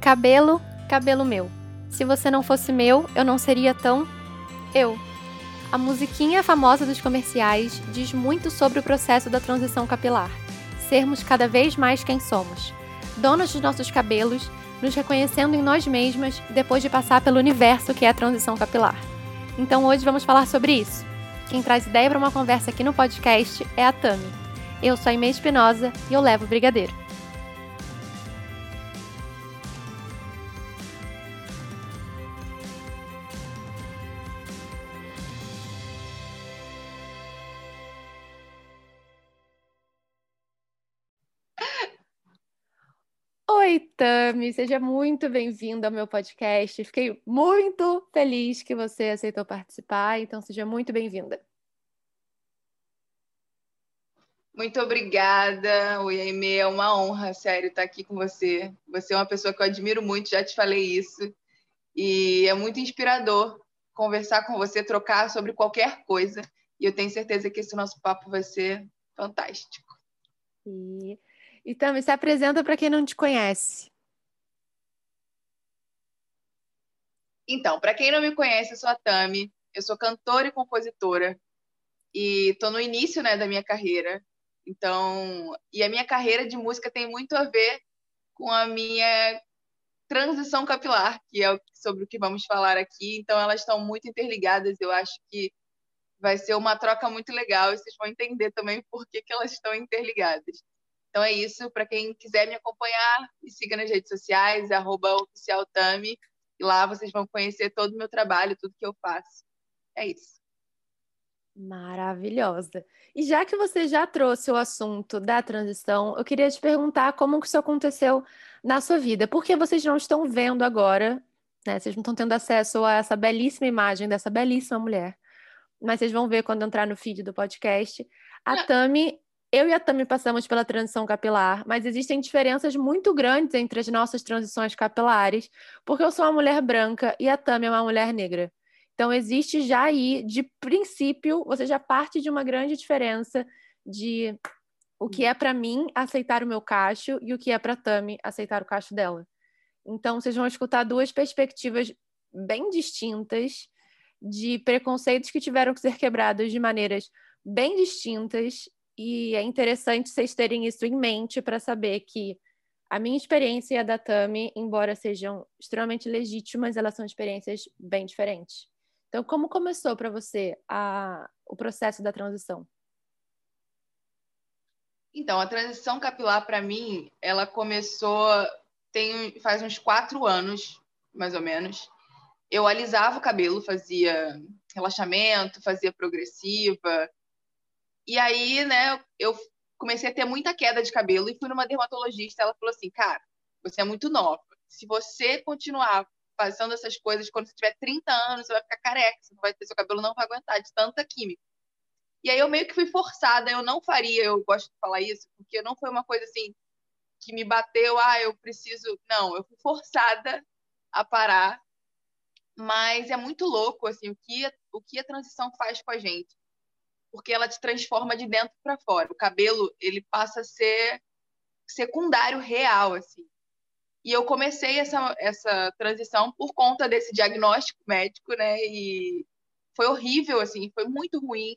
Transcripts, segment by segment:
Cabelo, cabelo meu. Se você não fosse meu, eu não seria tão eu. A musiquinha famosa dos comerciais diz muito sobre o processo da transição capilar. Sermos cada vez mais quem somos. Donos dos nossos cabelos, nos reconhecendo em nós mesmas depois de passar pelo universo que é a transição capilar. Então hoje vamos falar sobre isso. Quem traz ideia para uma conversa aqui no podcast é a Tami. Eu sou a Inês Espinosa e eu levo o Brigadeiro. Tami, seja muito bem-vinda ao meu podcast. Fiquei muito feliz que você aceitou participar, então seja muito bem-vinda. Muito obrigada, Oi, Aimee, é uma honra, sério, estar aqui com você. Você é uma pessoa que eu admiro muito, já te falei isso, e é muito inspirador conversar com você, trocar sobre qualquer coisa, e eu tenho certeza que esse nosso papo vai ser fantástico. E e também se apresenta para quem não te conhece. Então, para quem não me conhece, eu sou a Tami, eu sou cantora e compositora e estou no início, né, da minha carreira. Então, e a minha carreira de música tem muito a ver com a minha transição capilar, que é sobre o que vamos falar aqui. Então, elas estão muito interligadas. Eu acho que vai ser uma troca muito legal e vocês vão entender também por que, que elas estão interligadas. Então é isso. Para quem quiser me acompanhar, me siga nas redes sociais, oficialtami. E lá vocês vão conhecer todo o meu trabalho, tudo que eu faço. É isso. Maravilhosa. E já que você já trouxe o assunto da transição, eu queria te perguntar como que isso aconteceu na sua vida. Porque vocês não estão vendo agora, né? Vocês não estão tendo acesso a essa belíssima imagem dessa belíssima mulher. Mas vocês vão ver quando entrar no feed do podcast. A Tami eu e a Tami passamos pela transição capilar, mas existem diferenças muito grandes entre as nossas transições capilares, porque eu sou uma mulher branca e a Tami é uma mulher negra. Então, existe já aí, de princípio, você já parte de uma grande diferença de o que é para mim aceitar o meu cacho e o que é para Tami aceitar o cacho dela. Então, vocês vão escutar duas perspectivas bem distintas de preconceitos que tiveram que ser quebrados de maneiras bem distintas e é interessante vocês terem isso em mente para saber que a minha experiência e a da Tami, embora sejam extremamente legítimas, elas são experiências bem diferentes. Então, como começou para você a, o processo da transição? Então, a transição capilar para mim, ela começou tem faz uns quatro anos, mais ou menos. Eu alisava o cabelo, fazia relaxamento, fazia progressiva, e aí, né, eu comecei a ter muita queda de cabelo e fui numa dermatologista. Ela falou assim: cara, você é muito nova. Se você continuar fazendo essas coisas, quando você tiver 30 anos, você vai ficar careca, você não vai ter, seu cabelo não vai aguentar de tanta química. E aí eu meio que fui forçada, eu não faria, eu gosto de falar isso, porque não foi uma coisa assim que me bateu, ah, eu preciso. Não, eu fui forçada a parar. Mas é muito louco assim o que o que a transição faz com a gente porque ela te transforma de dentro para fora. O cabelo, ele passa a ser secundário real, assim. E eu comecei essa, essa transição por conta desse diagnóstico médico, né? E foi horrível, assim, foi muito ruim,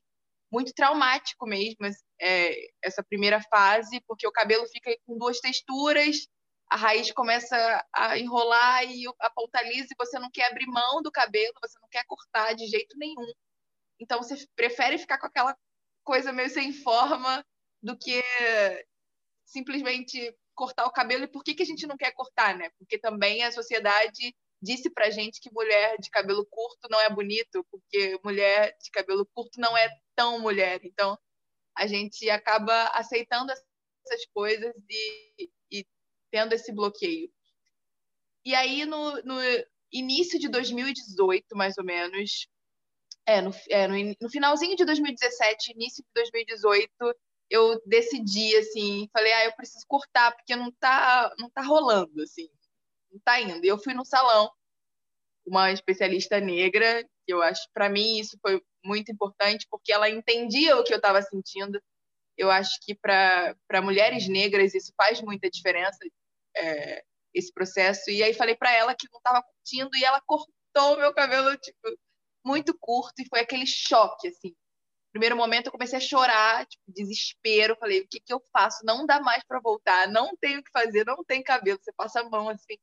muito traumático mesmo é, essa primeira fase, porque o cabelo fica com duas texturas, a raiz começa a enrolar e a ponta lisa, e você não quer abrir mão do cabelo, você não quer cortar de jeito nenhum. Então você prefere ficar com aquela coisa meio sem forma do que simplesmente cortar o cabelo. E por que, que a gente não quer cortar, né? Porque também a sociedade disse pra gente que mulher de cabelo curto não é bonito, porque mulher de cabelo curto não é tão mulher. Então a gente acaba aceitando essas coisas e, e tendo esse bloqueio. E aí, no, no início de 2018, mais ou menos, é, no, é, no, no, finalzinho de 2017, início de 2018, eu decidi, assim, falei, ah, eu preciso cortar, porque não tá, não tá rolando, assim, não tá indo. E eu fui no salão, uma especialista negra, que eu acho, para mim, isso foi muito importante, porque ela entendia o que eu estava sentindo. Eu acho que para mulheres negras isso faz muita diferença. É, esse processo. E aí falei para ela que não estava curtindo e ela cortou meu cabelo, tipo, muito curto e foi aquele choque, assim. Primeiro momento eu comecei a chorar, tipo, desespero. Falei, o que, que eu faço? Não dá mais para voltar, não tenho o que fazer, não tem cabelo. Você passa a mão assim.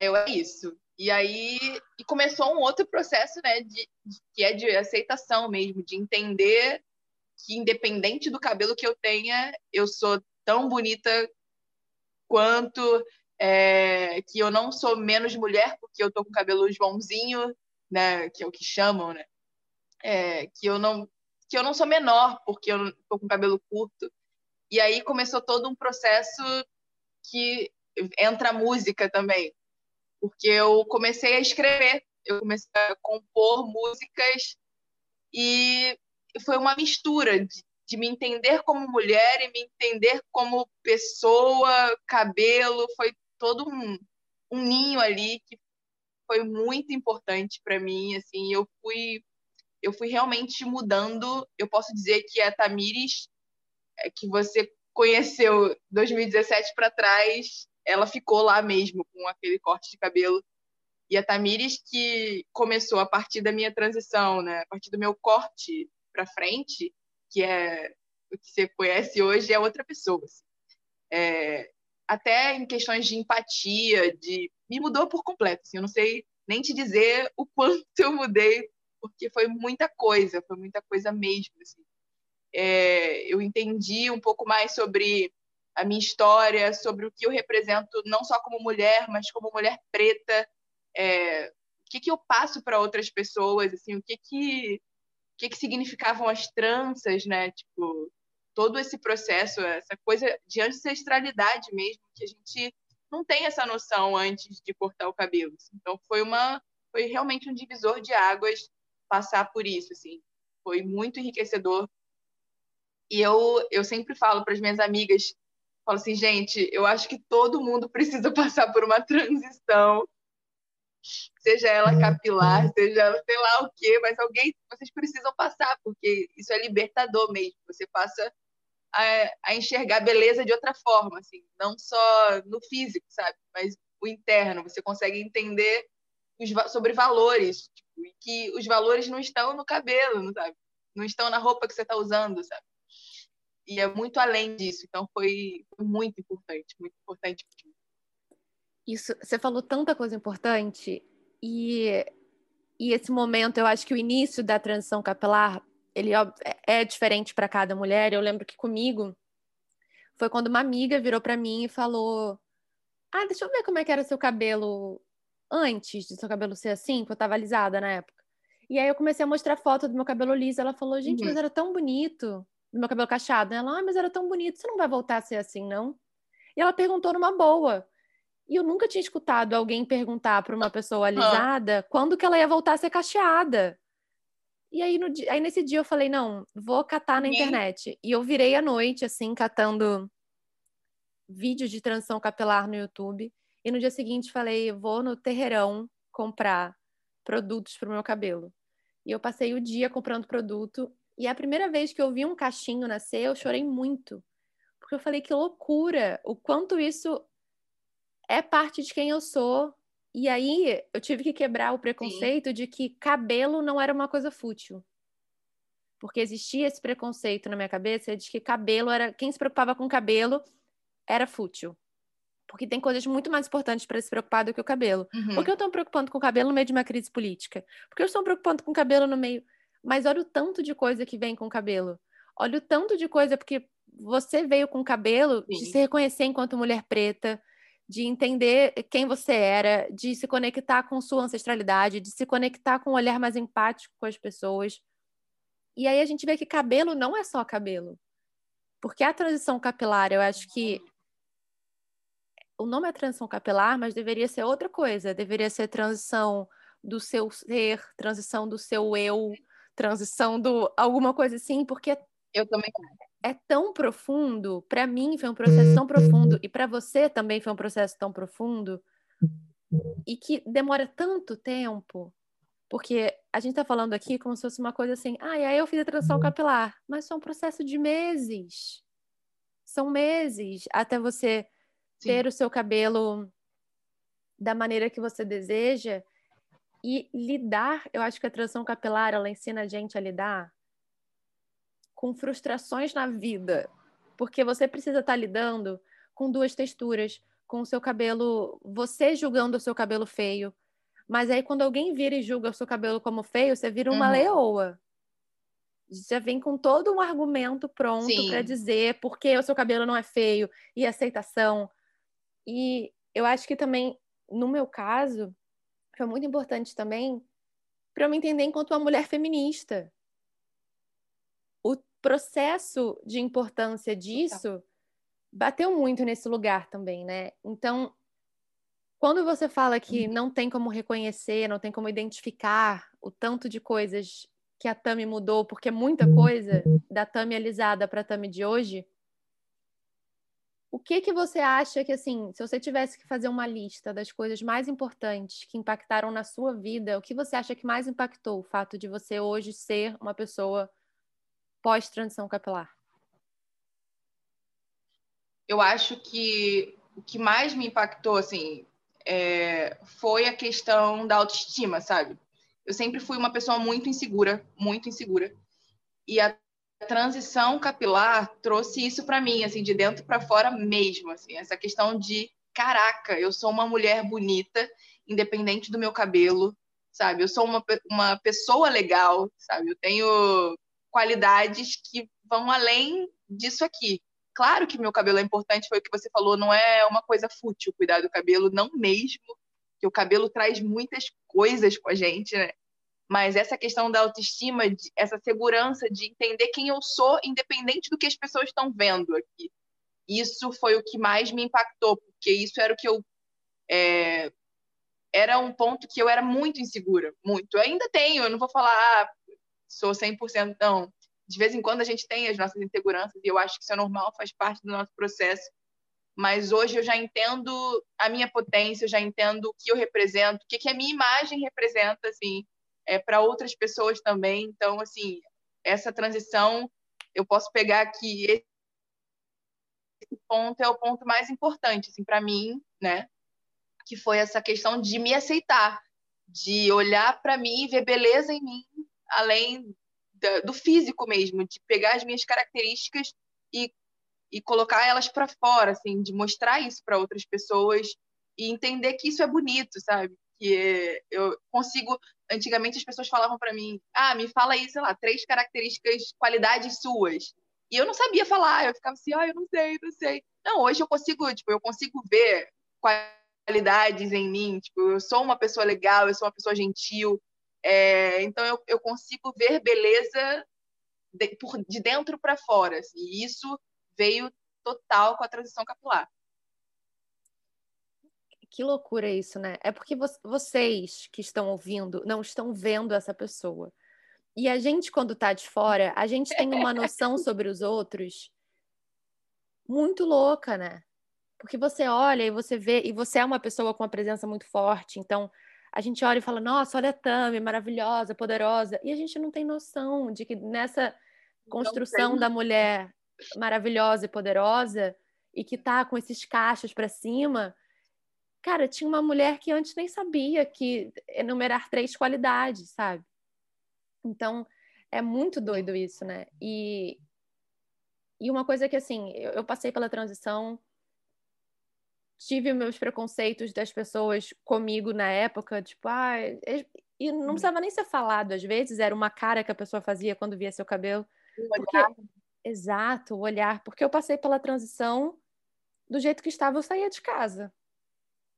Eu é isso. E aí e começou um outro processo, né, de, de, que é de aceitação mesmo, de entender que independente do cabelo que eu tenha, eu sou tão bonita quanto é, que eu não sou menos mulher porque eu tô com cabelo Joãozinho, né, que é o que chamam, né? É, que eu não que eu não sou menor porque eu tô com cabelo curto. E aí começou todo um processo que entra a música também, porque eu comecei a escrever, eu comecei a compor músicas e foi uma mistura de, de me entender como mulher e me entender como pessoa, cabelo, foi todo um, um ninho ali que foi muito importante para mim, assim, eu fui eu fui realmente mudando. Eu posso dizer que a Tamires é, que você conheceu 2017 para trás, ela ficou lá mesmo com aquele corte de cabelo. E a Tamires que começou a partir da minha transição, né? A partir do meu corte para frente, que é o que você conhece hoje, é outra pessoa. Assim. É, até em questões de empatia, de me mudou por completo. Assim, eu não sei nem te dizer o quanto eu mudei, porque foi muita coisa, foi muita coisa mesmo. Assim. É, eu entendi um pouco mais sobre a minha história, sobre o que eu represento, não só como mulher, mas como mulher preta. É, o que, que eu passo para outras pessoas, assim, o que que, que que significavam as tranças, né? Tipo, todo esse processo, essa coisa de ancestralidade mesmo, que a gente não tem essa noção antes de cortar o cabelo. Assim. Então foi uma foi realmente um divisor de águas passar por isso, assim. Foi muito enriquecedor. E eu eu sempre falo para as minhas amigas, falo assim, gente, eu acho que todo mundo precisa passar por uma transição. Seja ela capilar, seja ela sei lá o quê, mas alguém vocês precisam passar, porque isso é libertador mesmo. Você passa a, a enxergar a beleza de outra forma, assim, não só no físico, sabe? Mas o interno. Você consegue entender os, sobre valores, tipo, e que os valores não estão no cabelo, não sabe? Não estão na roupa que você está usando, sabe? E é muito além disso. Então foi, muito importante, muito importante. Isso, você falou tanta coisa importante e e esse momento, eu acho que o início da transição capilar ele é, é diferente para cada mulher. Eu lembro que comigo foi quando uma amiga virou para mim e falou: Ah, deixa eu ver como é que era seu cabelo antes de seu cabelo ser assim, que eu tava alisada na época. E aí eu comecei a mostrar foto do meu cabelo liso. Ela falou: Gente, uhum. mas era tão bonito. Do meu cabelo cacheado. Ela, ah, mas era tão bonito. Você não vai voltar a ser assim, não? E ela perguntou numa boa. E eu nunca tinha escutado alguém perguntar para uma pessoa alisada quando que ela ia voltar a ser cacheada. E aí, no, aí nesse dia eu falei, não, vou catar na internet. E eu virei à noite, assim, catando vídeos de transição capilar no YouTube. E no dia seguinte falei, vou no terreirão comprar produtos para o meu cabelo. E eu passei o dia comprando produto. E a primeira vez que eu vi um cachinho nascer, eu chorei muito. Porque eu falei, que loucura! O quanto isso é parte de quem eu sou e aí eu tive que quebrar o preconceito Sim. de que cabelo não era uma coisa fútil. Porque existia esse preconceito na minha cabeça de que cabelo era. Quem se preocupava com cabelo era fútil. Porque tem coisas muito mais importantes para se preocupar do que o cabelo. Uhum. Por que eu estou me preocupando com o cabelo no meio de uma crise política? Porque eu estou me preocupando com o cabelo no meio. Mas olha o tanto de coisa que vem com o cabelo. Olha o tanto de coisa, porque você veio com o cabelo Sim. de se reconhecer enquanto mulher preta, de entender quem você era, de se conectar com sua ancestralidade, de se conectar com um olhar mais empático com as pessoas. E aí a gente vê que cabelo não é só cabelo. Porque a transição capilar, eu acho que o nome é transição capilar, mas deveria ser outra coisa. Deveria ser transição do seu ser, transição do seu eu, transição do alguma coisa assim, porque eu também é tão profundo, para mim foi um processo tão profundo e para você também foi um processo tão profundo e que demora tanto tempo, porque a gente está falando aqui como se fosse uma coisa assim, ah, e aí eu fiz a transição capilar, mas é um processo de meses. São meses até você Sim. ter o seu cabelo da maneira que você deseja e lidar, eu acho que a transição capilar ela ensina a gente a lidar com frustrações na vida, porque você precisa estar lidando com duas texturas, com o seu cabelo, você julgando o seu cabelo feio, mas aí quando alguém vira e julga o seu cabelo como feio, você vira uma uhum. leoa. Já vem com todo um argumento pronto para dizer por que o seu cabelo não é feio e aceitação. E eu acho que também, no meu caso, foi muito importante também para eu me entender enquanto uma mulher feminista. O processo de importância disso bateu muito nesse lugar também, né? Então, quando você fala que não tem como reconhecer, não tem como identificar o tanto de coisas que a Tami mudou, porque é muita coisa da Tami alisada para a Tami de hoje, o que que você acha que assim, se você tivesse que fazer uma lista das coisas mais importantes que impactaram na sua vida, o que você acha que mais impactou o fato de você hoje ser uma pessoa pós transição capilar? Eu acho que o que mais me impactou assim, é, foi a questão da autoestima, sabe? Eu sempre fui uma pessoa muito insegura, muito insegura. E a transição capilar trouxe isso para mim, assim, de dentro para fora mesmo, assim, essa questão de caraca, eu sou uma mulher bonita, independente do meu cabelo, sabe? Eu sou uma, uma pessoa legal, sabe? Eu tenho qualidades que vão além disso aqui. Claro que meu cabelo é importante, foi o que você falou, não é uma coisa fútil cuidar do cabelo, não mesmo, que o cabelo traz muitas coisas com a gente, né? Mas essa questão da autoestima, essa segurança de entender quem eu sou, independente do que as pessoas estão vendo aqui. Isso foi o que mais me impactou, porque isso era o que eu. É, era um ponto que eu era muito insegura, muito. Eu ainda tenho, eu não vou falar, ah, sou 100%, não de vez em quando a gente tem as nossas inseguranças e eu acho que isso é normal, faz parte do nosso processo. Mas hoje eu já entendo a minha potência, eu já entendo o que eu represento, o que, que a minha imagem representa, assim, é, para outras pessoas também. Então, assim, essa transição, eu posso pegar aqui esse ponto é o ponto mais importante, assim, para mim, né? Que foi essa questão de me aceitar, de olhar para mim e ver beleza em mim, além do físico mesmo, de pegar as minhas características e, e colocar elas para fora, assim, de mostrar isso para outras pessoas e entender que isso é bonito, sabe? Que eu consigo. Antigamente as pessoas falavam para mim: ah, me fala aí, sei lá, três características, qualidades suas. E eu não sabia falar, eu ficava assim, ah, eu não sei, não sei. Não, hoje eu consigo, tipo, eu consigo ver qualidades em mim, tipo, eu sou uma pessoa legal, eu sou uma pessoa gentil, é, então eu, eu, consigo ver beleza de, por, de dentro para fora. Assim, e isso veio total com a transição capilar. Que loucura isso, né? É porque vo vocês que estão ouvindo não estão vendo essa pessoa. E a gente, quando está de fora, a gente tem uma noção sobre os outros muito louca, né? Porque você olha e você vê, e você é uma pessoa com uma presença muito forte, então a gente olha e fala, nossa, olha a Tami, maravilhosa, poderosa, e a gente não tem noção de que nessa construção da mulher maravilhosa e poderosa e que tá com esses cachos para cima, cara, tinha uma mulher que antes nem sabia que enumerar três qualidades, sabe? Então, é muito doido isso, né? E, e uma coisa que, assim, eu, eu passei pela transição tive meus preconceitos das pessoas comigo na época, tipo, ah, e não uhum. precisava nem ser falado, às vezes era uma cara que a pessoa fazia quando via seu cabelo. Porque... Exato, o olhar, porque eu passei pela transição do jeito que estava, eu saía de casa.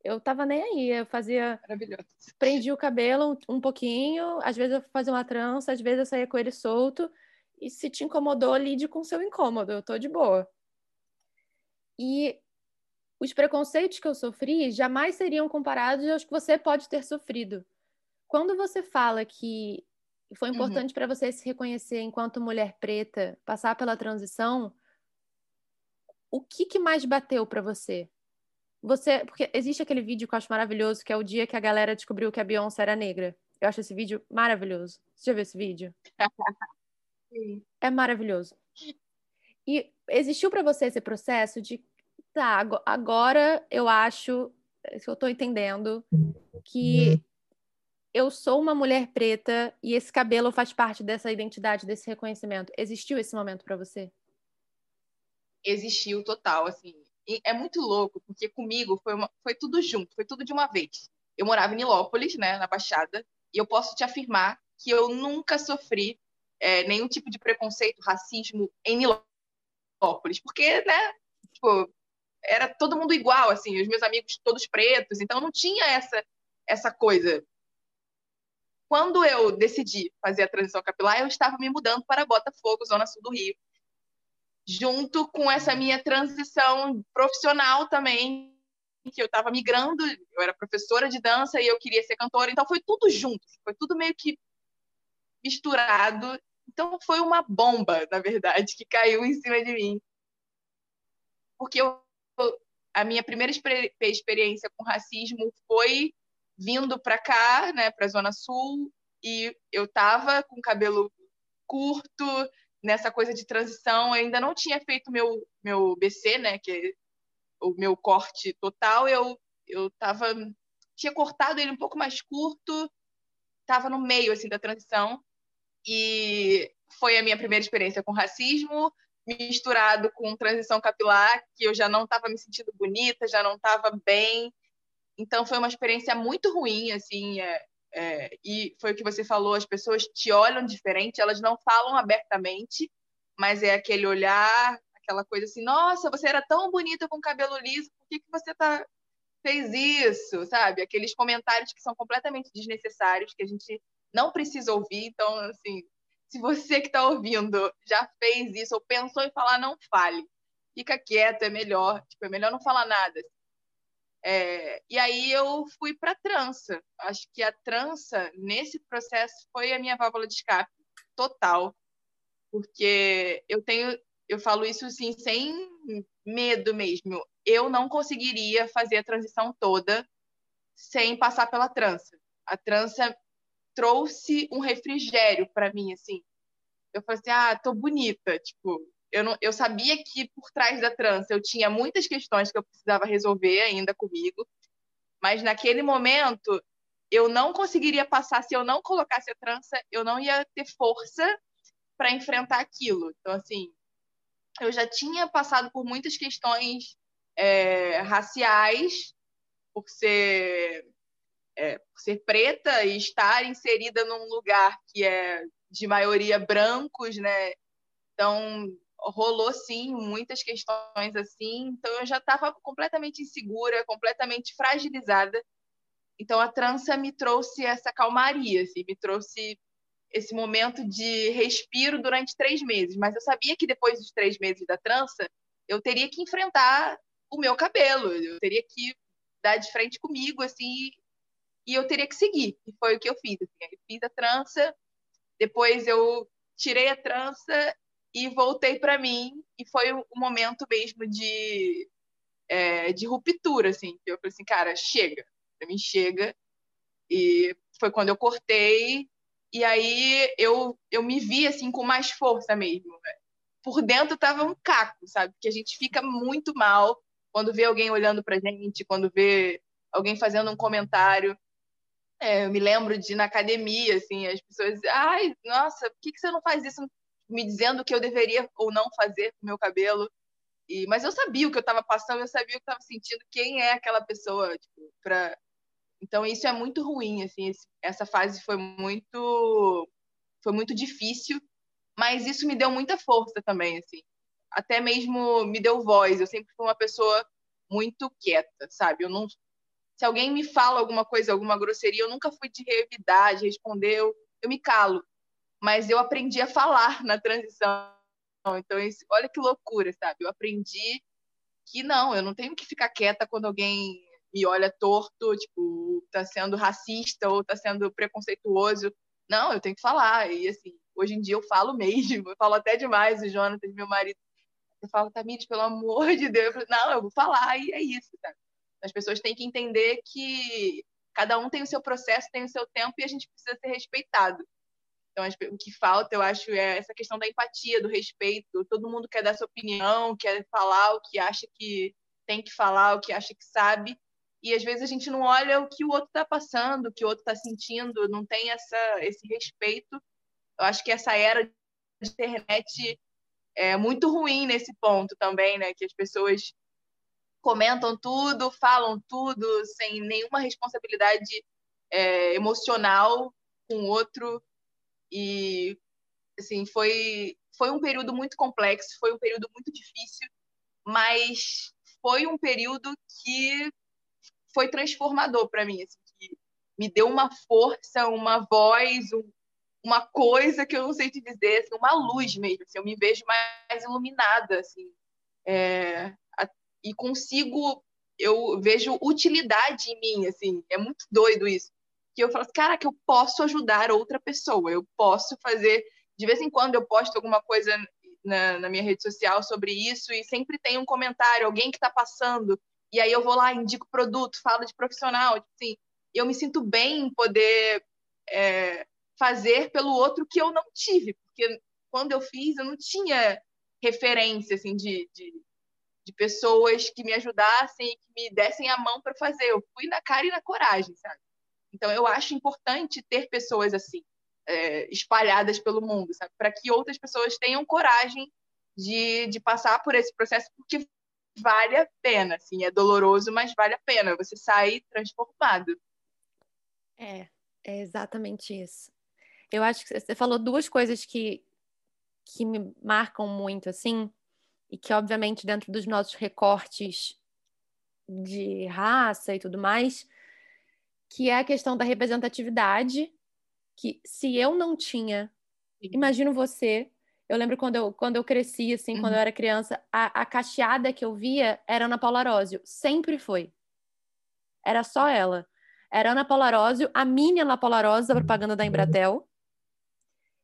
Eu tava nem aí, eu fazia. Maravilhoso. Prendi o cabelo um, um pouquinho, às vezes eu fazia uma trança, às vezes eu saía com ele solto. E se te incomodou, lide com seu incômodo, eu tô de boa. E os preconceitos que eu sofri jamais seriam comparados aos que você pode ter sofrido. Quando você fala que foi uhum. importante uhum. para você se reconhecer enquanto mulher preta, passar pela transição, o que, que mais bateu para você? Você, porque existe aquele vídeo que eu acho maravilhoso, que é o dia que a galera descobriu que a Beyoncé era negra. Eu acho esse vídeo maravilhoso. Você já viu esse vídeo? É maravilhoso. E existiu para você esse processo de tá, agora eu acho eu estou entendendo que eu sou uma mulher preta e esse cabelo faz parte dessa identidade, desse reconhecimento. Existiu esse momento para você? Existiu total, assim. E é muito louco, porque comigo foi, uma, foi tudo junto, foi tudo de uma vez. Eu morava em Nilópolis, né, na Baixada, e eu posso te afirmar que eu nunca sofri é, nenhum tipo de preconceito, racismo em Nilópolis, porque, né, tipo, era todo mundo igual, assim, os meus amigos todos pretos, então não tinha essa essa coisa. Quando eu decidi fazer a transição capilar, eu estava me mudando para Botafogo, zona sul do Rio, junto com essa minha transição profissional também, que eu estava migrando, eu era professora de dança e eu queria ser cantora, então foi tudo junto, foi tudo meio que misturado. Então foi uma bomba, na verdade, que caiu em cima de mim. Porque eu, a minha primeira experiência com racismo foi vindo para cá, né, para a Zona Sul, e eu tava com cabelo curto, nessa coisa de transição, eu ainda não tinha feito meu meu BC, né, que é o meu corte total, eu eu tava tinha cortado ele um pouco mais curto, tava no meio assim da transição e foi a minha primeira experiência com racismo, misturado com transição capilar, que eu já não estava me sentindo bonita, já não estava bem. Então foi uma experiência muito ruim, assim, é, é, e foi o que você falou, as pessoas te olham diferente, elas não falam abertamente, mas é aquele olhar, aquela coisa assim, nossa, você era tão bonita com cabelo liso, por que, que você tá, fez isso, sabe? Aqueles comentários que são completamente desnecessários, que a gente não precisa ouvir. Então, assim, se você que está ouvindo já fez isso ou pensou em falar, não fale. Fica quieto, é melhor. Tipo, é melhor não falar nada. É, e aí eu fui para trança. Acho que a trança, nesse processo, foi a minha válvula de escape total. Porque eu tenho, eu falo isso assim, sem medo mesmo. Eu não conseguiria fazer a transição toda sem passar pela trança. A trança trouxe um refrigério para mim, assim. Eu falei assim, ah, tô bonita, tipo, eu, não, eu sabia que por trás da trança eu tinha muitas questões que eu precisava resolver ainda comigo, mas naquele momento eu não conseguiria passar se eu não colocasse a trança, eu não ia ter força para enfrentar aquilo. Então, assim, eu já tinha passado por muitas questões é, raciais, por ser é, por ser preta e estar inserida num lugar que é de maioria brancos, né? Então rolou sim muitas questões assim. Então eu já estava completamente insegura, completamente fragilizada. Então a trança me trouxe essa calmaria, assim, me trouxe esse momento de respiro durante três meses. Mas eu sabia que depois dos três meses da trança eu teria que enfrentar o meu cabelo, eu teria que dar de frente comigo, assim, e eu teria que seguir. E foi o que eu fiz. Assim, eu fiz a trança, depois eu tirei a trança e voltei para mim. E foi o um momento mesmo de, é, de ruptura, assim. Eu falei assim, cara, chega. Para mim, chega. E foi quando eu cortei. E aí eu, eu me vi, assim, com mais força mesmo. Né? Por dentro tava um caco, sabe? Porque a gente fica muito mal quando vê alguém olhando pra gente, quando vê alguém fazendo um comentário. É, eu me lembro de na academia, assim, as pessoas, ai, nossa, por que, que você não faz isso? Me dizendo o que eu deveria ou não fazer com meu cabelo. E, mas eu sabia o que eu estava passando, eu sabia o que eu estava sentindo, quem é aquela pessoa, tipo, pra... Então isso é muito ruim, assim, esse, essa fase foi muito foi muito difícil, mas isso me deu muita força também, assim. Até mesmo me deu voz. Eu sempre fui uma pessoa muito quieta, sabe? Eu não se alguém me fala alguma coisa, alguma grosseria, eu nunca fui de revidar, de responder, eu, eu me calo. Mas eu aprendi a falar na transição. Então, isso, olha que loucura, sabe? Eu aprendi que não, eu não tenho que ficar quieta quando alguém me olha torto, tipo, tá sendo racista ou tá sendo preconceituoso. Não, eu tenho que falar. E assim, hoje em dia eu falo mesmo, eu falo até demais. O Jonathan, meu marido, eu falo, Tamires, pelo amor de Deus, não, eu vou falar, e é isso, sabe? As pessoas têm que entender que cada um tem o seu processo, tem o seu tempo e a gente precisa ser respeitado. Então, o que falta, eu acho, é essa questão da empatia, do respeito. Todo mundo quer dar sua opinião, quer falar o que acha que tem que falar, o que acha que sabe. e às vezes a gente não olha o que o outro está passando, o que o outro está sentindo, não tem essa, esse respeito. Eu acho que essa era de internet é muito ruim nesse ponto também, né? Que as pessoas comentam tudo, falam tudo, sem nenhuma responsabilidade é, emocional com o outro. E, assim, foi, foi um período muito complexo, foi um período muito difícil, mas foi um período que foi transformador para mim, assim, que me deu uma força, uma voz, um, uma coisa que eu não sei te dizer, assim, uma luz mesmo. Assim, eu me vejo mais iluminada, assim, é, e consigo, eu vejo utilidade em mim, assim, é muito doido isso. Que eu falo assim, cara, que eu posso ajudar outra pessoa, eu posso fazer. De vez em quando eu posto alguma coisa na, na minha rede social sobre isso e sempre tem um comentário, alguém que está passando, e aí eu vou lá, indico produto, falo de profissional, tipo assim, eu me sinto bem em poder é, fazer pelo outro que eu não tive, porque quando eu fiz eu não tinha referência assim de, de, de pessoas que me ajudassem que me dessem a mão para fazer. Eu fui na cara e na coragem, sabe? Então eu acho importante ter pessoas assim é, espalhadas pelo mundo, sabe? Para que outras pessoas tenham coragem de, de passar por esse processo, porque vale a pena, assim, é doloroso, mas vale a pena. Você sai transformado. É, é exatamente isso. Eu acho que você falou duas coisas que, que me marcam muito, assim, e que, obviamente, dentro dos nossos recortes de raça e tudo mais, que é a questão da representatividade, que se eu não tinha, imagino você, eu lembro quando eu, quando eu cresci, assim, uhum. quando eu uhum. era criança, a, a cacheada que eu via era Ana Paula Arósio, sempre foi. Era só ela. Era Ana Paula Arósio, a mini Ana Paula Arósio, da propaganda da Embratel,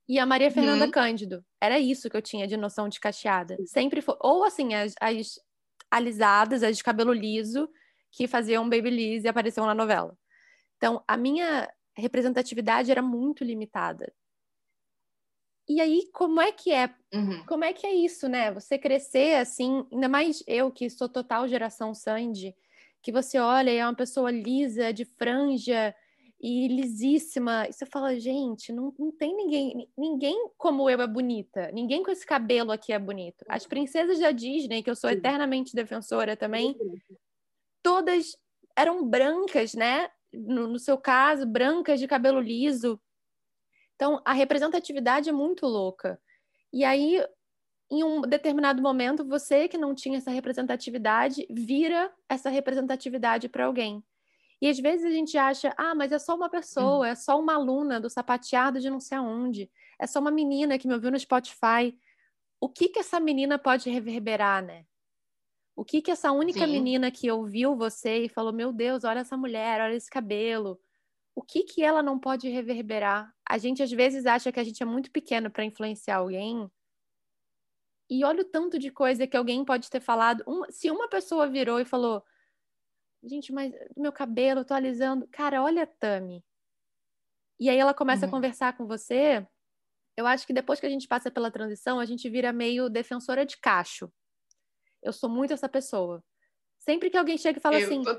e a Maria Fernanda uhum. Cândido. Era isso que eu tinha de noção de cacheada. Sempre foi. Ou assim, as, as alisadas, as de cabelo liso, que faziam babyliss e apareciam na novela. Então, a minha representatividade era muito limitada. E aí, como é que é? Uhum. Como é que é isso, né? Você crescer assim, ainda mais eu que sou total geração Sandy, que você olha e é uma pessoa lisa, de franja, e lisíssima. E você fala, gente, não, não tem ninguém, ninguém como eu é bonita. Ninguém com esse cabelo aqui é bonito. As princesas da Disney, que eu sou eternamente defensora também, todas eram brancas, né? No, no seu caso, brancas de cabelo liso. Então, a representatividade é muito louca. E aí, em um determinado momento, você que não tinha essa representatividade, vira essa representatividade para alguém. E às vezes a gente acha, ah, mas é só uma pessoa, é só uma aluna do sapateado de não sei aonde, é só uma menina que me ouviu no Spotify. O que que essa menina pode reverberar, né? O que que essa única Sim. menina que ouviu você e falou, meu Deus, olha essa mulher, olha esse cabelo, o que que ela não pode reverberar? A gente às vezes acha que a gente é muito pequeno para influenciar alguém. E olha o tanto de coisa que alguém pode ter falado. Um, se uma pessoa virou e falou, gente, mas meu cabelo, tô alisando. Cara, olha a Tami. E aí ela começa uhum. a conversar com você. Eu acho que depois que a gente passa pela transição, a gente vira meio defensora de cacho. Eu sou muito essa pessoa. Sempre que alguém chega e fala eu assim, tô...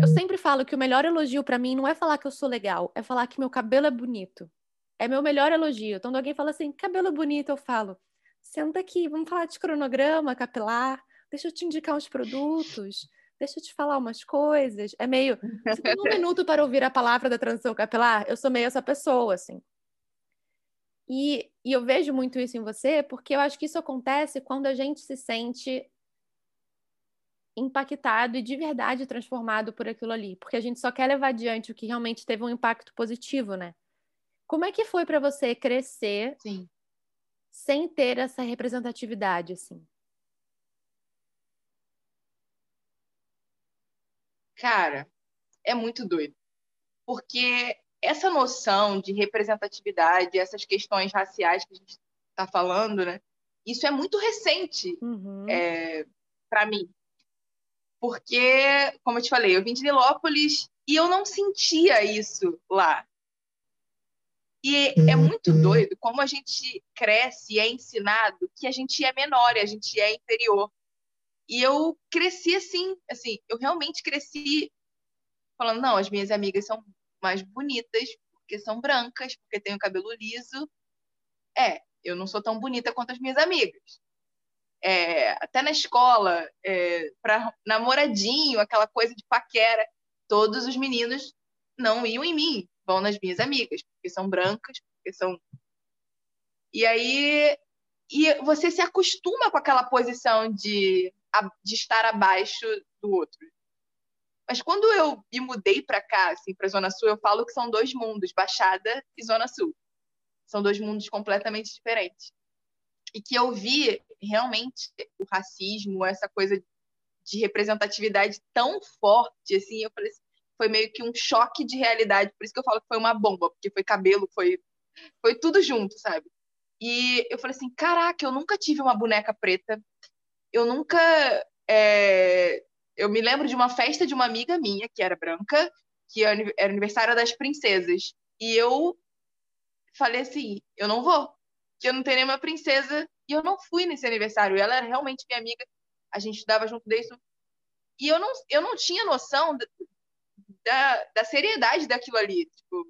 eu sempre falo que o melhor elogio para mim não é falar que eu sou legal, é falar que meu cabelo é bonito. É meu melhor elogio. Então, quando alguém fala assim, cabelo bonito, eu falo, senta aqui, vamos falar de cronograma capilar, deixa eu te indicar uns produtos deixa eu te falar umas coisas. É meio. Você tem um minuto para ouvir a palavra da transição capilar? Eu sou meio essa pessoa, assim. E, e eu vejo muito isso em você, porque eu acho que isso acontece quando a gente se sente impactado e de verdade transformado por aquilo ali, porque a gente só quer levar adiante o que realmente teve um impacto positivo, né? Como é que foi para você crescer Sim. sem ter essa representatividade, assim? Cara, é muito doido. Porque essa noção de representatividade, essas questões raciais que a gente está falando, né? Isso é muito recente uhum. é, para mim. Porque, como eu te falei, eu vim de Nilópolis e eu não sentia isso lá. E é muito doido como a gente cresce e é ensinado que a gente é menor, a gente é inferior. E eu cresci assim, assim, eu realmente cresci falando, não, as minhas amigas são mais bonitas porque são brancas, porque têm o cabelo liso. É, eu não sou tão bonita quanto as minhas amigas. É, até na escola, é, para namoradinho, aquela coisa de paquera, todos os meninos não iam em mim, vão nas minhas amigas, porque são brancas, porque são. E aí e você se acostuma com aquela posição de, de estar abaixo do outro. Mas quando eu me mudei para cá, assim, para Zona Sul, eu falo que são dois mundos, Baixada e Zona Sul. São dois mundos completamente diferentes. E que eu vi realmente o racismo, essa coisa de representatividade tão forte, assim, eu falei assim, foi meio que um choque de realidade. Por isso que eu falo que foi uma bomba, porque foi cabelo, foi, foi tudo junto, sabe? E eu falei assim, caraca, eu nunca tive uma boneca preta. Eu nunca. É... Eu me lembro de uma festa de uma amiga minha, que era branca, que era aniversário das princesas. E eu falei assim, eu não vou, que eu não tenho nenhuma princesa. E eu não fui nesse aniversário. Ela era realmente minha amiga. A gente estudava junto desde. E eu não, eu não tinha noção da, da seriedade daquilo ali. Tipo,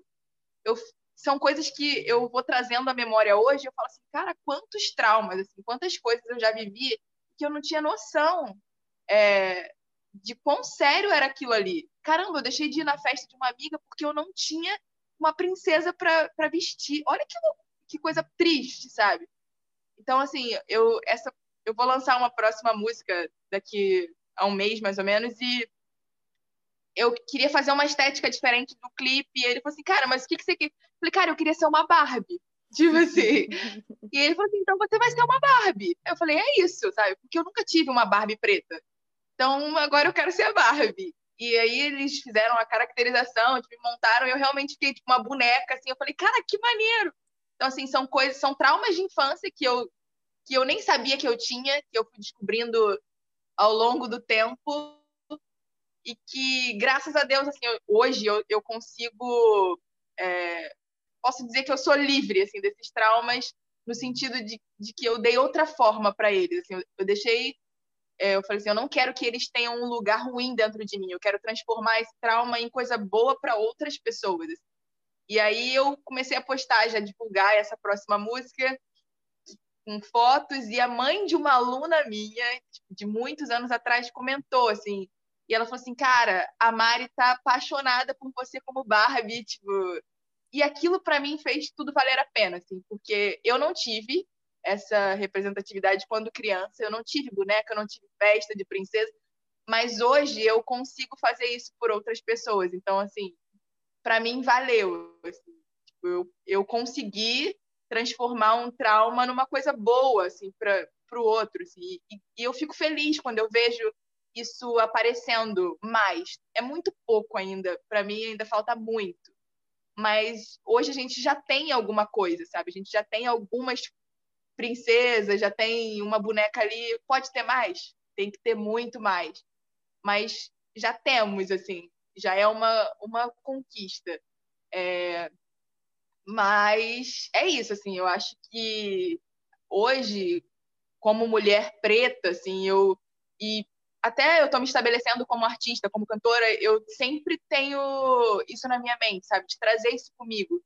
eu são coisas que eu vou trazendo à memória hoje. Eu falo assim, cara, quantos traumas, assim, quantas coisas eu já vivi que eu não tinha noção é, de quão sério era aquilo ali. Caramba, eu deixei de ir na festa de uma amiga porque eu não tinha uma princesa para vestir. Olha que, que coisa triste, sabe? Então, assim, eu, essa, eu vou lançar uma próxima música daqui a um mês, mais ou menos, e eu queria fazer uma estética diferente do clipe. E ele falou assim, cara, mas o que, que você quer? Eu falei, cara, eu queria ser uma Barbie. Tipo assim. e ele falou assim, então você vai ser uma Barbie. Eu falei, é isso, sabe? Porque eu nunca tive uma Barbie preta. Então agora eu quero ser a Barbie. E aí eles fizeram a caracterização, tipo, montaram, e eu realmente fiquei tipo uma boneca, assim. Eu falei, cara, que maneiro. Então, assim, são coisas, são traumas de infância que eu, que eu nem sabia que eu tinha, que eu fui descobrindo ao longo do tempo e que, graças a Deus, assim, hoje eu, eu consigo. É, posso dizer que eu sou livre assim, desses traumas, no sentido de, de que eu dei outra forma para eles. Assim, eu, deixei. É, eu falei assim: eu não quero que eles tenham um lugar ruim dentro de mim, eu quero transformar esse trauma em coisa boa para outras pessoas. E aí eu comecei a postar, já divulgar essa próxima música com fotos e a mãe de uma aluna minha tipo, de muitos anos atrás comentou assim e ela falou assim, cara, a Mari tá apaixonada por você como Barbie, tipo... E aquilo para mim fez tudo valer a pena, assim, porque eu não tive essa representatividade quando criança, eu não tive boneca, eu não tive festa de princesa, mas hoje eu consigo fazer isso por outras pessoas. Então, assim, para mim valeu. Assim, tipo, eu, eu consegui transformar um trauma numa coisa boa, assim, para o outro. Assim, e, e eu fico feliz quando eu vejo isso aparecendo mais. É muito pouco ainda, para mim ainda falta muito. Mas hoje a gente já tem alguma coisa, sabe? A gente já tem algumas princesas, já tem uma boneca ali. Pode ter mais? Tem que ter muito mais. Mas já temos, assim, já é uma, uma conquista. É... Mas é isso, assim, eu acho que hoje, como mulher preta, assim, eu e até eu estou me estabelecendo como artista, como cantora, eu sempre tenho isso na minha mente, sabe? De trazer isso comigo.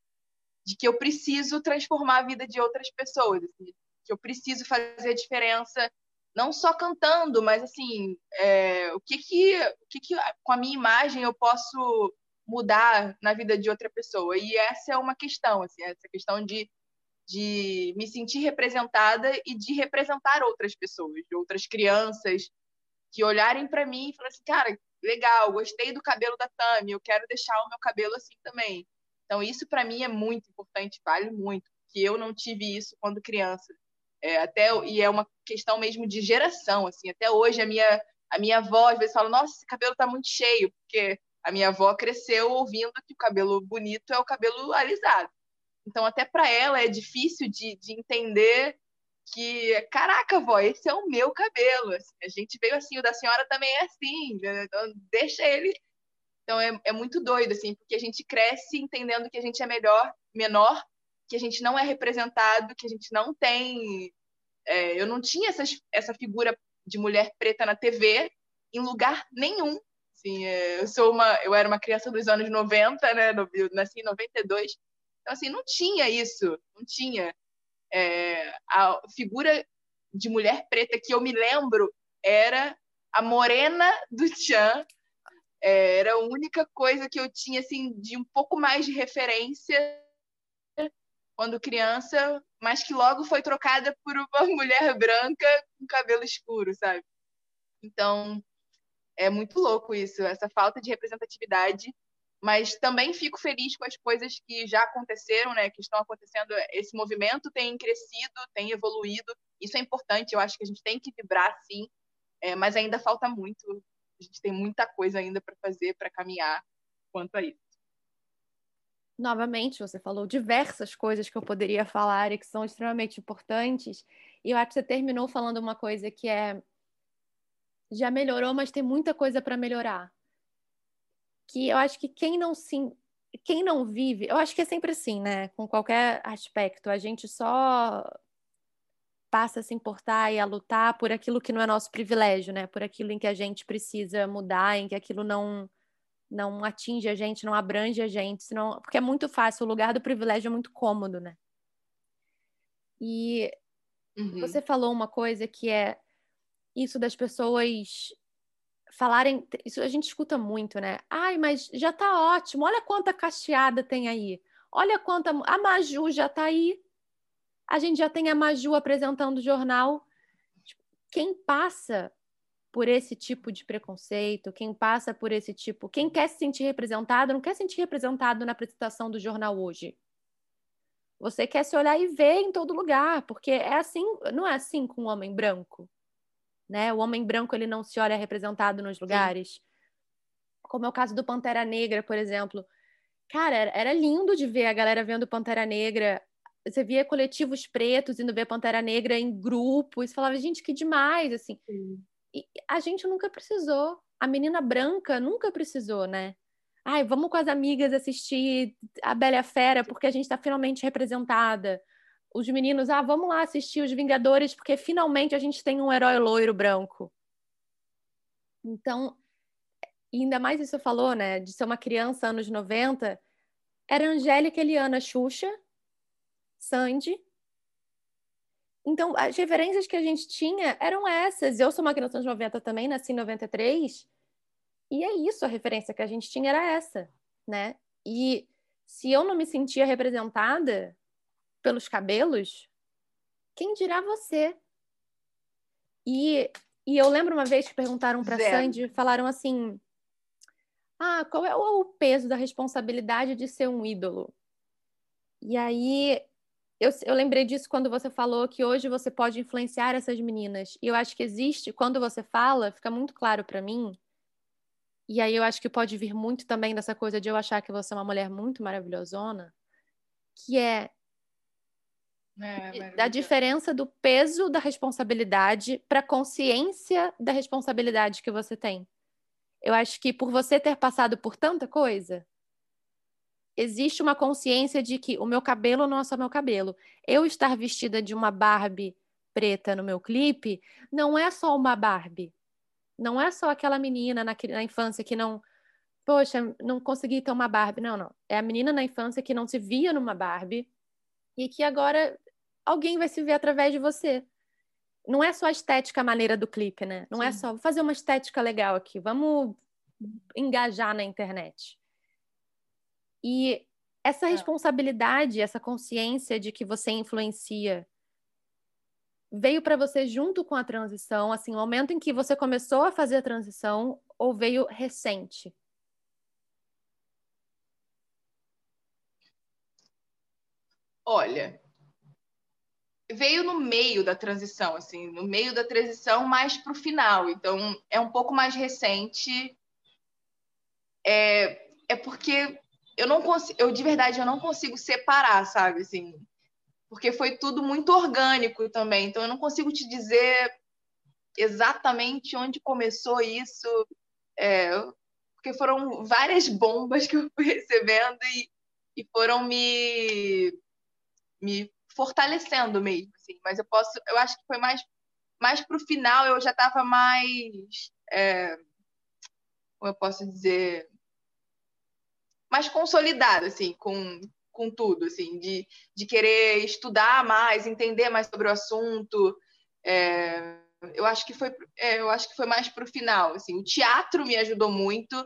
De que eu preciso transformar a vida de outras pessoas. Assim, que eu preciso fazer a diferença, não só cantando, mas assim, é, o, que que, o que que com a minha imagem eu posso mudar na vida de outra pessoa. E essa é uma questão, assim, essa questão de, de me sentir representada e de representar outras pessoas, outras crianças, que olharem para mim e falarem assim, cara, legal, gostei do cabelo da Tami, eu quero deixar o meu cabelo assim também. Então, isso para mim é muito importante, vale muito, que eu não tive isso quando criança. É, até, e é uma questão mesmo de geração, assim, até hoje a minha, a minha avó às vezes fala, nossa, esse cabelo tá muito cheio, porque a minha avó cresceu ouvindo que o cabelo bonito é o cabelo alisado. Então, até para ela é difícil de, de entender que, caraca, vó, esse é o meu cabelo. Assim, a gente veio assim, o da senhora também é assim, né? então deixa ele. Então é, é muito doido, assim, porque a gente cresce entendendo que a gente é melhor, menor, que a gente não é representado, que a gente não tem. É, eu não tinha essas, essa figura de mulher preta na TV em lugar nenhum, Assim, é, eu sou uma, eu era uma criança dos anos 90, né? Eu nasci em 92. Então, assim, não tinha isso, não tinha. É, a figura de mulher preta que eu me lembro era a morena do Tchan. É, era a única coisa que eu tinha, assim, de um pouco mais de referência quando criança, mas que logo foi trocada por uma mulher branca com cabelo escuro, sabe? Então, é muito louco isso, essa falta de representatividade. Mas também fico feliz com as coisas que já aconteceram, né? Que estão acontecendo. Esse movimento tem crescido, tem evoluído. Isso é importante. Eu acho que a gente tem que vibrar, sim. É, mas ainda falta muito. A gente tem muita coisa ainda para fazer, para caminhar quanto a isso. Novamente, você falou diversas coisas que eu poderia falar e que são extremamente importantes. E eu acho que você terminou falando uma coisa que é já melhorou, mas tem muita coisa para melhorar. Que eu acho que quem não se quem não vive, eu acho que é sempre assim, né? Com qualquer aspecto, a gente só passa a se importar e a lutar por aquilo que não é nosso privilégio, né? Por aquilo em que a gente precisa mudar, em que aquilo não não atinge a gente, não abrange a gente, senão, porque é muito fácil, o lugar do privilégio é muito cômodo, né? E uhum. você falou uma coisa que é isso das pessoas falarem, isso a gente escuta muito, né? Ai, mas já tá ótimo, olha quanta cacheada tem aí. Olha quanta a Maju já tá aí. A gente já tem a Maju apresentando o jornal. Tipo, quem passa por esse tipo de preconceito, quem passa por esse tipo, quem quer se sentir representado, não quer se sentir representado na apresentação do jornal hoje. Você quer se olhar e ver em todo lugar, porque é assim, não é assim com o homem branco né? O homem branco ele não se olha representado nos lugares. Sim. Como é o caso do Pantera Negra, por exemplo. Cara, era lindo de ver a galera vendo Pantera Negra. Você via coletivos pretos indo ver Pantera Negra em grupo. E você falava, gente, que demais, assim. Sim. E a gente nunca precisou. A menina branca nunca precisou, né? Ai, vamos com as amigas assistir a Bela Fera porque a gente está finalmente representada os meninos, ah, vamos lá assistir os Vingadores, porque finalmente a gente tem um herói loiro branco. Então, ainda mais isso falou, né, de ser uma criança anos 90, era Angélica Eliana Xuxa, Sandy. Então, as referências que a gente tinha eram essas. Eu sou uma criança anos 90 também, nasci em 93. E é isso, a referência que a gente tinha era essa, né? E se eu não me sentia representada, pelos cabelos, quem dirá você? E, e eu lembro uma vez que perguntaram para Sandy, falaram assim: Ah, qual é o peso da responsabilidade de ser um ídolo? E aí eu, eu lembrei disso quando você falou que hoje você pode influenciar essas meninas. E eu acho que existe, quando você fala, fica muito claro para mim. E aí eu acho que pode vir muito também dessa coisa de eu achar que você é uma mulher muito maravilhosona, que é é, da diferença do peso da responsabilidade para a consciência da responsabilidade que você tem. Eu acho que por você ter passado por tanta coisa, existe uma consciência de que o meu cabelo não é só meu cabelo. Eu estar vestida de uma Barbie preta no meu clipe não é só uma Barbie. Não é só aquela menina na, na infância que não. Poxa, não consegui ter uma Barbie. Não, não. É a menina na infância que não se via numa Barbie e que agora alguém vai se ver através de você. Não é só a estética a maneira do clipe, né? Não é Sim. é só vou fazer uma estética legal aqui, vamos engajar na internet. E essa é. responsabilidade, essa consciência de que você influencia veio para você junto com a transição, assim, o momento em que você começou a fazer a transição ou veio recente? Olha, veio no meio da transição, assim, no meio da transição mais para o final. Então, é um pouco mais recente. É, é porque eu não consigo, eu de verdade eu não consigo separar, sabe, assim, porque foi tudo muito orgânico também. Então, eu não consigo te dizer exatamente onde começou isso, é, porque foram várias bombas que eu fui recebendo e, e foram me me fortalecendo mesmo, assim. Mas eu posso, eu acho que foi mais, mais para o final, eu já estava mais é, como eu posso dizer, mais consolidada, assim, com, com tudo, assim, de, de querer estudar mais, entender mais sobre o assunto. É, eu acho que foi, é, eu acho que foi mais para o final, assim. O teatro me ajudou muito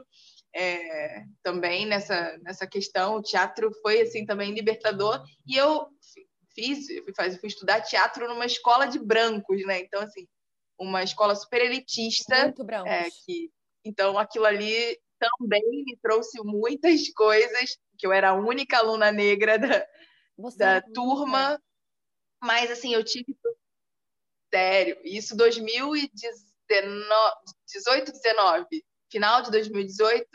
é, também nessa nessa questão. O teatro foi assim também libertador e eu fiz, fui, fui estudar teatro numa escola de brancos, né? Então assim, uma escola super elitista, muito brancos. É, que então aquilo ali também me trouxe muitas coisas, que eu era a única aluna negra da, da é turma, mas assim, eu tive sério, isso 2018, 19, final de 2018,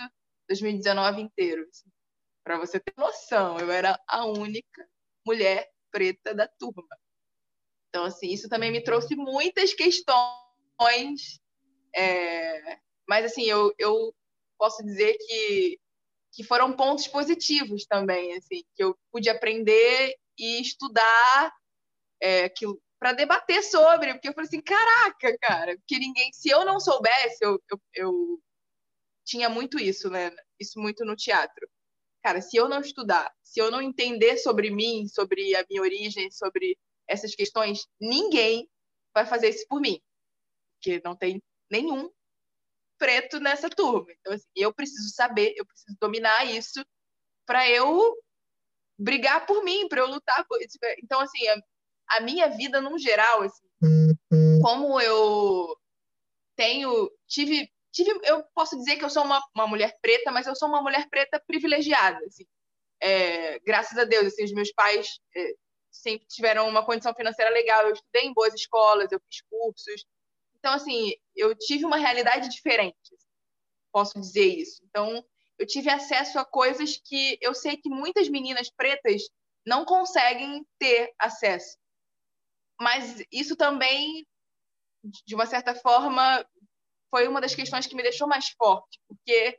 2019 inteiro. Assim, Para você ter noção, eu era a única mulher preta da turma. Então, assim, isso também me trouxe muitas questões, é... mas assim, eu, eu posso dizer que, que foram pontos positivos também, assim, que eu pude aprender e estudar é, para debater sobre, porque eu falei assim, caraca, cara, que ninguém, se eu não soubesse, eu, eu, eu tinha muito isso, né? Isso muito no teatro. Cara, se eu não estudar, se eu não entender sobre mim, sobre a minha origem, sobre essas questões, ninguém vai fazer isso por mim. Porque não tem nenhum preto nessa turma. Então, assim, eu preciso saber, eu preciso dominar isso para eu brigar por mim, para eu lutar por isso. Então, assim, a, a, minha vida, num geral, assim, como eu tenho, tive, tive, eu posso dizer que eu sou uma, uma mulher preta, mas eu sou uma mulher preta privilegiada, assim. É, graças a Deus, assim, os meus pais é, sempre tiveram uma condição financeira legal. Eu estudei em boas escolas, eu fiz cursos, então, assim, eu tive uma realidade diferente, posso dizer isso. Então, eu tive acesso a coisas que eu sei que muitas meninas pretas não conseguem ter acesso. Mas isso também, de uma certa forma, foi uma das questões que me deixou mais forte, porque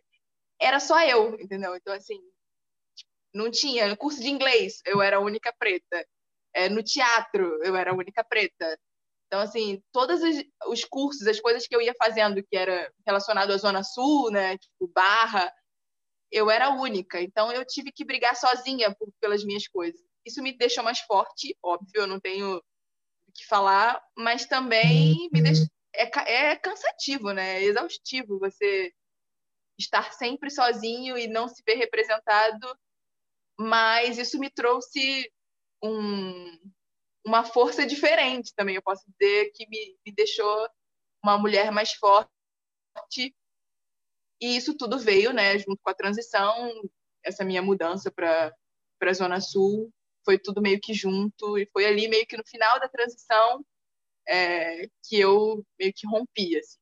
era só eu, entendeu? Então, assim, não tinha. No curso de inglês, eu era a única preta. É, no teatro, eu era a única preta. Então, assim, todos os cursos, as coisas que eu ia fazendo que era relacionado à Zona Sul, né, tipo Barra, eu era única. Então, eu tive que brigar sozinha por, pelas minhas coisas. Isso me deixou mais forte, óbvio, eu não tenho o que falar, mas também me deixa, é, é cansativo, né? É exaustivo você estar sempre sozinho e não se ver representado. Mas isso me trouxe um, uma força diferente também. Eu posso dizer que me, me deixou uma mulher mais forte. E isso tudo veio, né, junto com a transição, essa minha mudança para a Zona Sul, foi tudo meio que junto, e foi ali meio que no final da transição é, que eu meio que rompi, assim.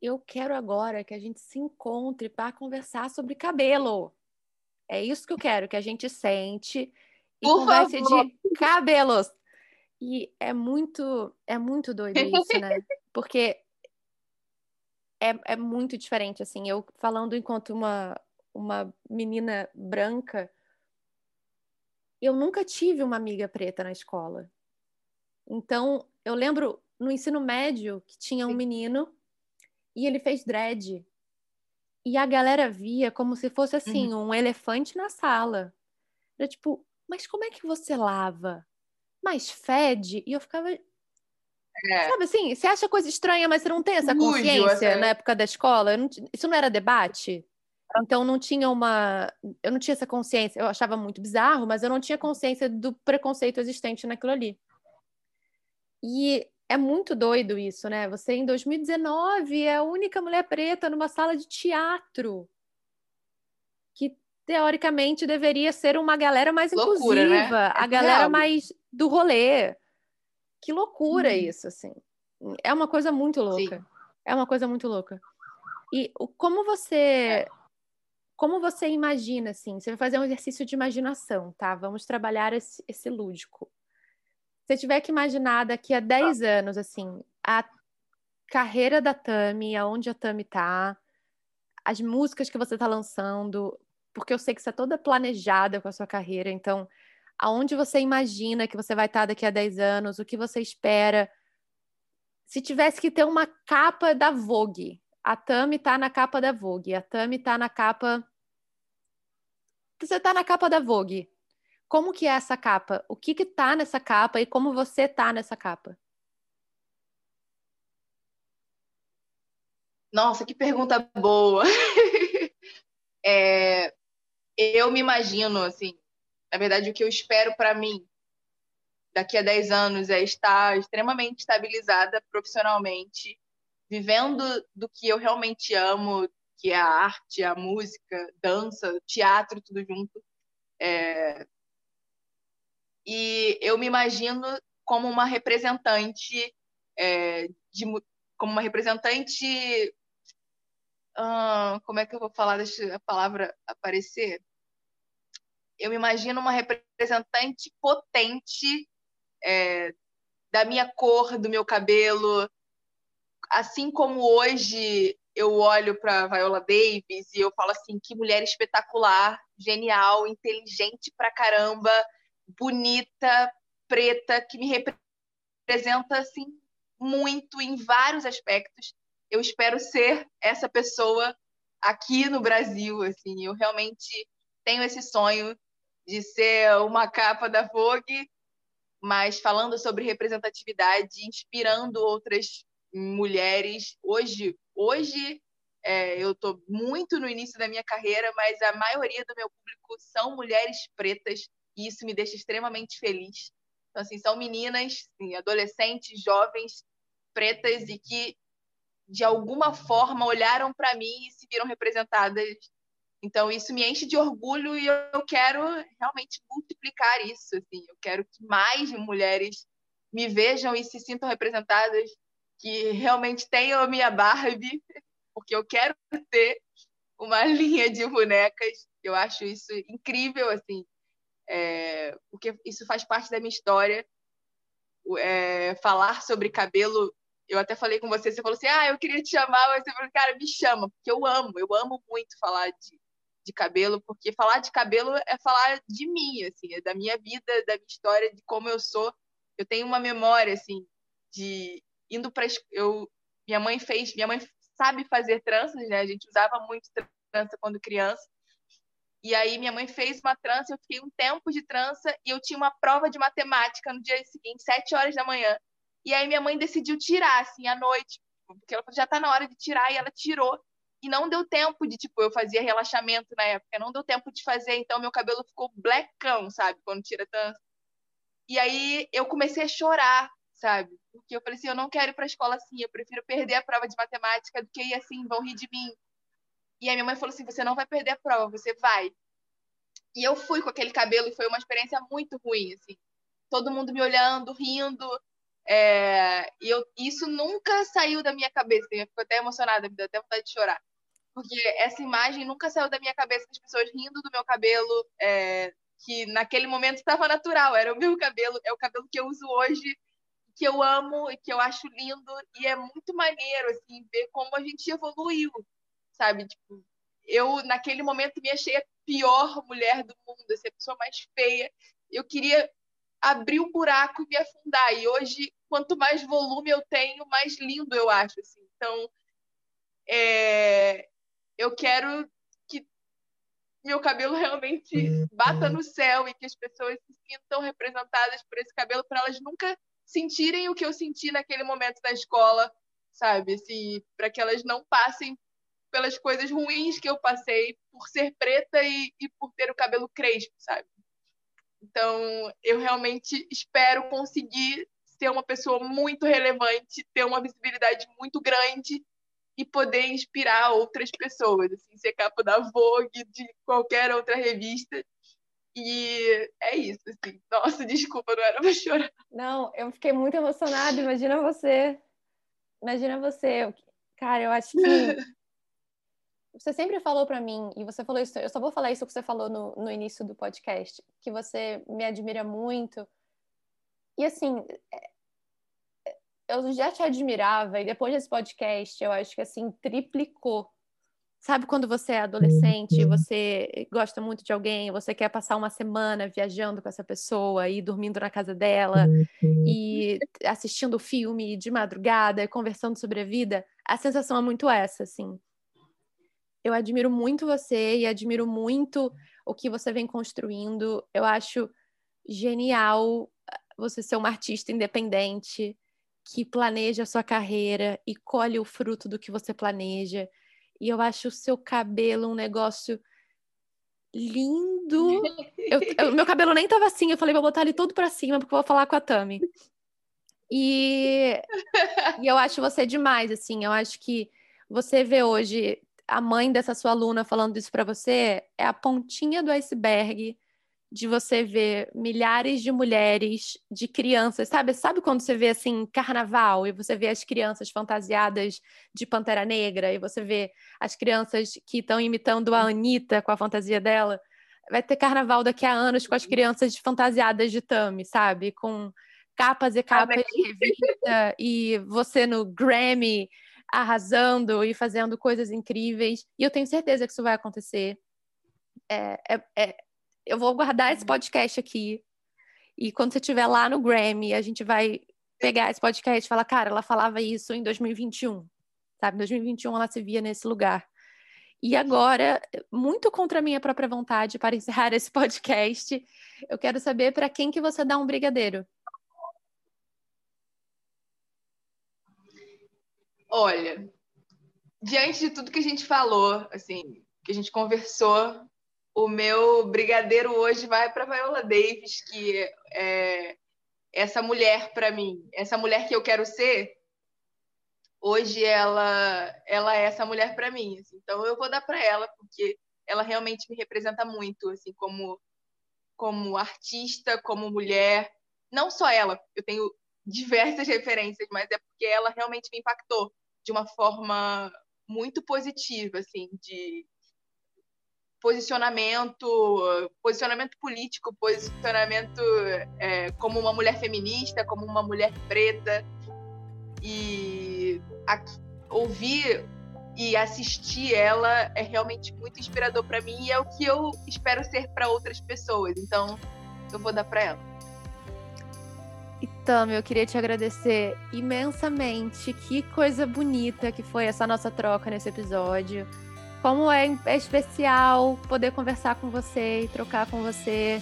Eu quero agora que a gente se encontre para conversar sobre cabelo. É isso que eu quero, que a gente sente, e Por conversa favor. de cabelos. E é muito, é muito doido isso, né? Porque é, é muito diferente, assim. Eu falando enquanto uma, uma menina branca, eu nunca tive uma amiga preta na escola. Então, eu lembro no ensino médio que tinha um menino e ele fez dread. E a galera via como se fosse assim, uhum. um elefante na sala. Era tipo, mas como é que você lava? Mas fede? E eu ficava. É. Sabe assim, você acha coisa estranha, mas você não tem essa consciência na época da escola? Não, isso não era debate? Então não tinha uma. Eu não tinha essa consciência. Eu achava muito bizarro, mas eu não tinha consciência do preconceito existente naquilo ali. E é muito doido isso, né? Você em 2019 é a única mulher preta numa sala de teatro teoricamente deveria ser uma galera mais loucura, né? inclusiva, né? a é galera real. mais do rolê. Que loucura hum. isso, assim. É uma coisa muito louca. Sim. É uma coisa muito louca. E como você é. Como você imagina assim? Você vai fazer um exercício de imaginação, tá? Vamos trabalhar esse, esse lúdico. Se tiver que imaginar daqui a 10 tá. anos assim, a carreira da Tami, aonde a Tami tá, as músicas que você está lançando, porque eu sei que você é toda planejada com a sua carreira, então aonde você imagina que você vai estar daqui a 10 anos, o que você espera. se tivesse que ter uma capa da Vogue, a Tami tá na capa da Vogue, a Tami tá na capa. Você tá na capa da Vogue. Como que é essa capa? O que que tá nessa capa e como você tá nessa capa? Nossa, que pergunta boa. é, eu me imagino, assim, na verdade, o que eu espero para mim daqui a 10 anos é estar extremamente estabilizada profissionalmente, vivendo do que eu realmente amo, que é a arte, a música, dança, teatro, tudo junto. É... E eu me imagino como uma representante é, de, como uma representante uh, como é que eu vou falar deixa a palavra aparecer eu me imagino uma representante potente é, da minha cor, do meu cabelo. Assim como hoje eu olho para Viola Davis e eu falo assim, que mulher espetacular, genial, inteligente pra caramba, bonita, preta, que me representa assim muito em vários aspectos. Eu espero ser essa pessoa aqui no Brasil, assim, eu realmente tenho esse sonho de ser uma capa da Vogue mas falando sobre representatividade, inspirando outras mulheres. Hoje, hoje é, eu estou muito no início da minha carreira, mas a maioria do meu público são mulheres pretas e isso me deixa extremamente feliz. Então, assim, são meninas, assim, adolescentes, jovens, pretas e que de alguma forma olharam para mim e se viram representadas então, isso me enche de orgulho e eu quero realmente multiplicar isso. Assim. Eu quero que mais mulheres me vejam e se sintam representadas, que realmente tenham a minha Barbie, porque eu quero ter uma linha de bonecas. Eu acho isso incrível, assim, é, porque isso faz parte da minha história. É, falar sobre cabelo eu até falei com você, você falou assim, ah, eu queria te chamar, mas você falou, cara, me chama, porque eu amo, eu amo muito falar de, de cabelo, porque falar de cabelo é falar de mim, assim, é da minha vida, da minha história, de como eu sou. Eu tenho uma memória, assim, de indo para eu minha mãe fez, minha mãe sabe fazer tranças, né? A gente usava muito trança quando criança. E aí minha mãe fez uma trança, eu fiquei um tempo de trança e eu tinha uma prova de matemática no dia seguinte, sete horas da manhã. E aí minha mãe decidiu tirar, assim, à noite, porque ela já tá na hora de tirar, e ela tirou. E não deu tempo de, tipo, eu fazia relaxamento na época, não deu tempo de fazer, então meu cabelo ficou blackão, sabe? Quando tira tanto. E aí eu comecei a chorar, sabe? Porque eu falei assim, eu não quero ir pra escola assim, eu prefiro perder a prova de matemática do que ir assim, vão rir de mim. E aí minha mãe falou assim, você não vai perder a prova, você vai. E eu fui com aquele cabelo e foi uma experiência muito ruim, assim. Todo mundo me olhando, rindo, é, e eu, isso nunca saiu da minha cabeça. Eu fico até emocionada, me deu até vontade de chorar. Porque essa imagem nunca saiu da minha cabeça das pessoas rindo do meu cabelo, é, que naquele momento estava natural, era o meu cabelo, é o cabelo que eu uso hoje, que eu amo e que eu acho lindo. E é muito maneiro, assim, ver como a gente evoluiu, sabe? Tipo, eu, naquele momento, me achei a pior mulher do mundo, assim, a pessoa mais feia. Eu queria abrir um buraco e me afundar. E hoje quanto mais volume eu tenho, mais lindo eu acho. Assim. Então, é, eu quero que meu cabelo realmente bata no céu e que as pessoas se sintam representadas por esse cabelo, para elas nunca sentirem o que eu senti naquele momento da escola, sabe? Assim, para que elas não passem pelas coisas ruins que eu passei por ser preta e, e por ter o cabelo crespo, sabe? Então, eu realmente espero conseguir ser uma pessoa muito relevante, ter uma visibilidade muito grande e poder inspirar outras pessoas, assim, ser capa da Vogue, de qualquer outra revista. E é isso, assim. Nossa, desculpa, não era pra chorar. Não, eu fiquei muito emocionada. Imagina você. Imagina você. Cara, eu acho que. você sempre falou para mim, e você falou isso, eu só vou falar isso que você falou no, no início do podcast, que você me admira muito e assim, é, eu já te admirava, e depois desse podcast, eu acho que assim, triplicou Sabe quando você é adolescente, uhum. você gosta muito de alguém, você quer passar uma semana viajando com essa pessoa e dormindo na casa dela uhum. e assistindo filme de madrugada e conversando sobre a vida? A sensação é muito essa, assim. Eu admiro muito você e admiro muito o que você vem construindo. Eu acho genial ah, você ser uma artista independente que planeja a sua carreira e colhe o fruto do que você planeja e eu acho o seu cabelo um negócio lindo. Eu, eu, meu cabelo nem tava assim, eu falei, vou botar ele todo para cima porque eu vou falar com a Tami. E, e eu acho você demais, assim, eu acho que você vê hoje a mãe dessa sua aluna falando isso para você é a pontinha do iceberg de você ver milhares de mulheres, de crianças, sabe? Sabe quando você vê assim carnaval e você vê as crianças fantasiadas de Pantera Negra e você vê as crianças que estão imitando a Anitta com a fantasia dela? Vai ter carnaval daqui a anos com as crianças fantasiadas de Tami, sabe? Com capas e capas de revista e você no Grammy arrasando e fazendo coisas incríveis. E eu tenho certeza que isso vai acontecer. É, é, é eu vou guardar esse uhum. podcast aqui. E quando você estiver lá no Grammy, a gente vai pegar esse podcast e falar, cara, ela falava isso em 2021. Sabe? Em 2021 ela se via nesse lugar. E agora, muito contra a minha própria vontade, para encerrar esse podcast, eu quero saber para quem que você dá um brigadeiro. Olha, diante de tudo que a gente falou, assim, que a gente conversou, o meu brigadeiro hoje vai para Viola Davis, que é essa mulher para mim, essa mulher que eu quero ser. Hoje ela, ela é essa mulher para mim. Assim. Então eu vou dar para ela porque ela realmente me representa muito, assim, como como artista, como mulher. Não só ela, eu tenho diversas referências, mas é porque ela realmente me impactou de uma forma muito positiva, assim, de posicionamento, posicionamento político, posicionamento é, como uma mulher feminista, como uma mulher preta e ouvir e assistir ela é realmente muito inspirador para mim e é o que eu espero ser para outras pessoas. Então, eu vou dar para ela. Então, eu queria te agradecer imensamente. Que coisa bonita que foi essa nossa troca nesse episódio. Como é, é especial poder conversar com você e trocar com você.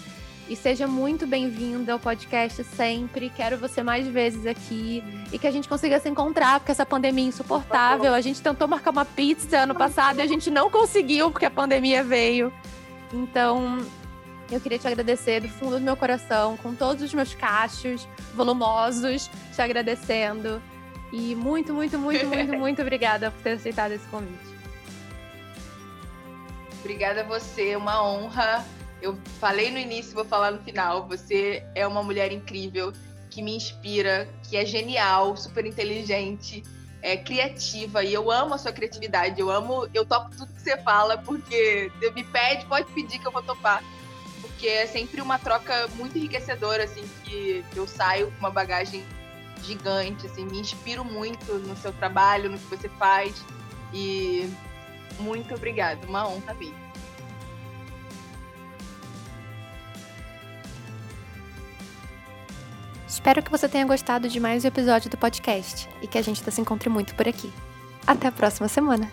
E seja muito bem-vinda ao podcast sempre. Quero você mais vezes aqui e que a gente consiga se encontrar, porque essa pandemia é insuportável. A gente tentou marcar uma pizza ano passado e a gente não conseguiu porque a pandemia veio. Então, eu queria te agradecer do fundo do meu coração, com todos os meus cachos volumosos, te agradecendo. E muito, muito, muito, muito, muito obrigada por ter aceitado esse convite. Obrigada a você, uma honra. Eu falei no início, vou falar no final. Você é uma mulher incrível, que me inspira, que é genial, super inteligente, é criativa e eu amo a sua criatividade. Eu amo, eu topo tudo que você fala porque me pede, pode pedir que eu vou topar. Porque é sempre uma troca muito enriquecedora assim que eu saio com uma bagagem gigante, assim, me inspiro muito no seu trabalho, no que você faz e muito obrigada, uma honra vir. Espero que você tenha gostado de mais um episódio do podcast e que a gente se encontre muito por aqui. Até a próxima semana!